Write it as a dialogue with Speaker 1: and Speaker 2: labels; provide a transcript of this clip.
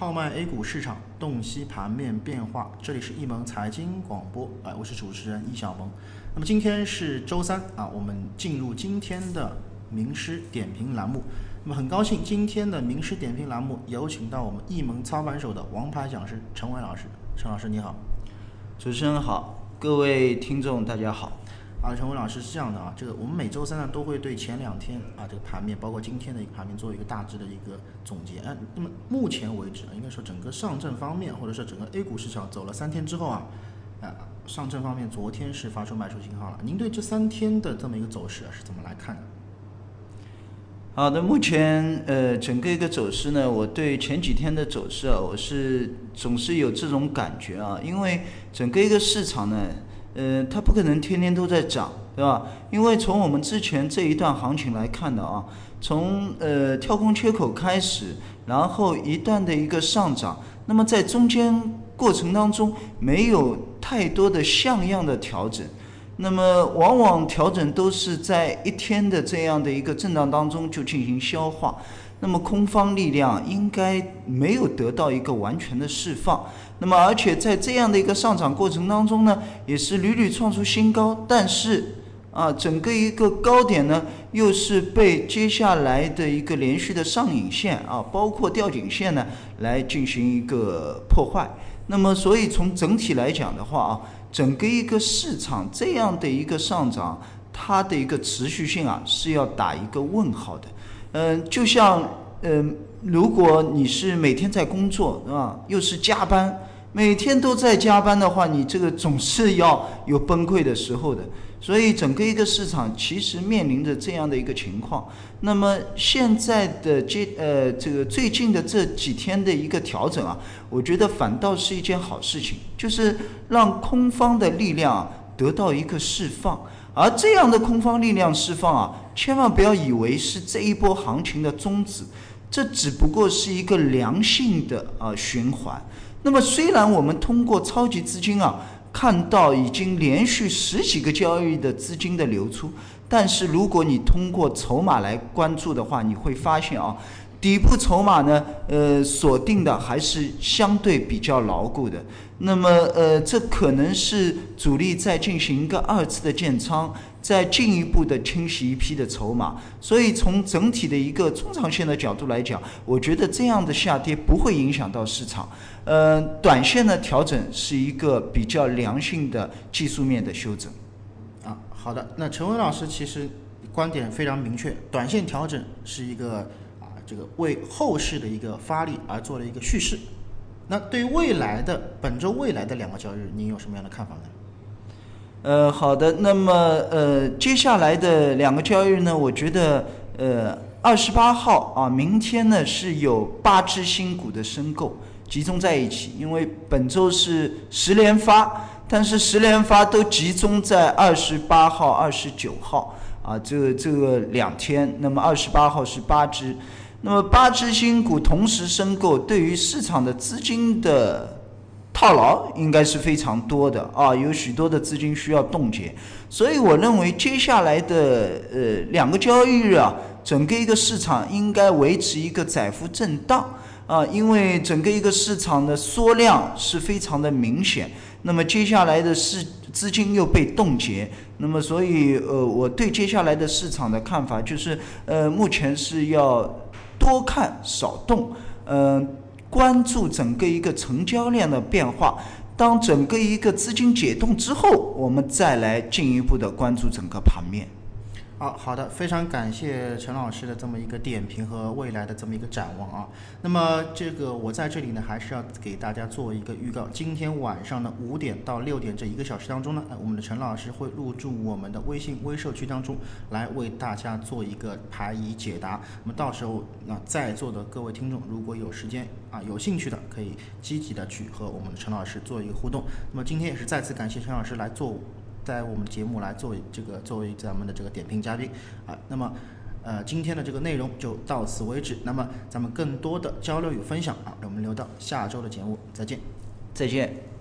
Speaker 1: 号脉 A 股市场，洞悉盘面变化。这里是易盟财经广播，哎，我是主持人易小萌。那么今天是周三啊，我们进入今天的名师点评栏目。那么很高兴，今天的名师点评栏目有请到我们易盟操盘手的王牌讲师陈伟老师。陈老师你好，
Speaker 2: 主持人好，各位听众大家好。
Speaker 1: 啊，陈伟老师是这样的啊，这个我们每周三呢都会对前两天啊这个盘面，包括今天的一个盘面做一个大致的一个总结。啊，那么目前为止啊，应该说整个上证方面，或者说整个 A 股市场走了三天之后啊，啊，上证方面昨天是发出卖出信号了。您对这三天的这么一个走势啊是怎么来看的？
Speaker 2: 好的，目前呃整个一个走势呢，我对前几天的走势啊，我是总是有这种感觉啊，因为整个一个市场呢。呃，它不可能天天都在涨，对吧？因为从我们之前这一段行情来看的啊，从呃跳空缺口开始，然后一段的一个上涨，那么在中间过程当中没有太多的像样的调整，那么往往调整都是在一天的这样的一个震荡当中就进行消化。那么空方力量应该没有得到一个完全的释放，那么而且在这样的一个上涨过程当中呢，也是屡屡创出新高，但是啊，整个一个高点呢，又是被接下来的一个连续的上影线啊，包括吊颈线呢，来进行一个破坏。那么所以从整体来讲的话啊，整个一个市场这样的一个上涨，它的一个持续性啊，是要打一个问号的。嗯，就像嗯，如果你是每天在工作，是吧？又是加班，每天都在加班的话，你这个总是要有崩溃的时候的。所以，整个一个市场其实面临着这样的一个情况。那么，现在的这呃，这个最近的这几天的一个调整啊，我觉得反倒是一件好事情，就是让空方的力量得到一个释放。而这样的空方力量释放啊，千万不要以为是这一波行情的终止，这只不过是一个良性的啊循环。那么虽然我们通过超级资金啊看到已经连续十几个交易的资金的流出，但是如果你通过筹码来关注的话，你会发现啊。底部筹码呢，呃，锁定的还是相对比较牢固的。那么，呃，这可能是主力在进行一个二次的建仓，在进一步的清洗一批的筹码。所以，从整体的一个中长线的角度来讲，我觉得这样的下跌不会影响到市场。呃，短线的调整是一个比较良性的技术面的修整。
Speaker 1: 啊，好的。那陈文老师其实观点非常明确，短线调整是一个。这个为后市的一个发力而做了一个叙事，那对未来的本周未来的两个交易日，您有什么样的看法呢？
Speaker 2: 呃，好的，那么呃，接下来的两个交易日呢，我觉得呃，二十八号啊，明天呢是有八只新股的申购集中在一起，因为本周是十连发，但是十连发都集中在二十八号、二十九号啊，这这个两天，那么二十八号是八只。那么八只新股同时申购，对于市场的资金的套牢应该是非常多的啊，有许多的资金需要冻结，所以我认为接下来的呃两个交易日啊，整个一个市场应该维持一个窄幅震荡啊，因为整个一个市场的缩量是非常的明显，那么接下来的市资金又被冻结，那么所以呃我对接下来的市场的看法就是呃目前是要。多看少动，嗯，关注整个一个成交量的变化。当整个一个资金解冻之后，我们再来进一步的关注整个盘面。
Speaker 1: 好好的，非常感谢陈老师的这么一个点评和未来的这么一个展望啊。那么这个我在这里呢，还是要给大家做一个预告。今天晚上呢五点到六点这一个小时当中呢，我们的陈老师会入驻我们的微信微社区当中，来为大家做一个排疑解答。那么到时候，那在座的各位听众，如果有时间啊，有兴趣的，可以积极的去和我们的陈老师做一个互动。那么今天也是再次感谢陈老师来做。在我们节目来作为这个作为咱们的这个点评嘉宾啊，那么呃今天的这个内容就到此为止。那么咱们更多的交流与分享啊，我们留到下周的节目再见，
Speaker 2: 再见。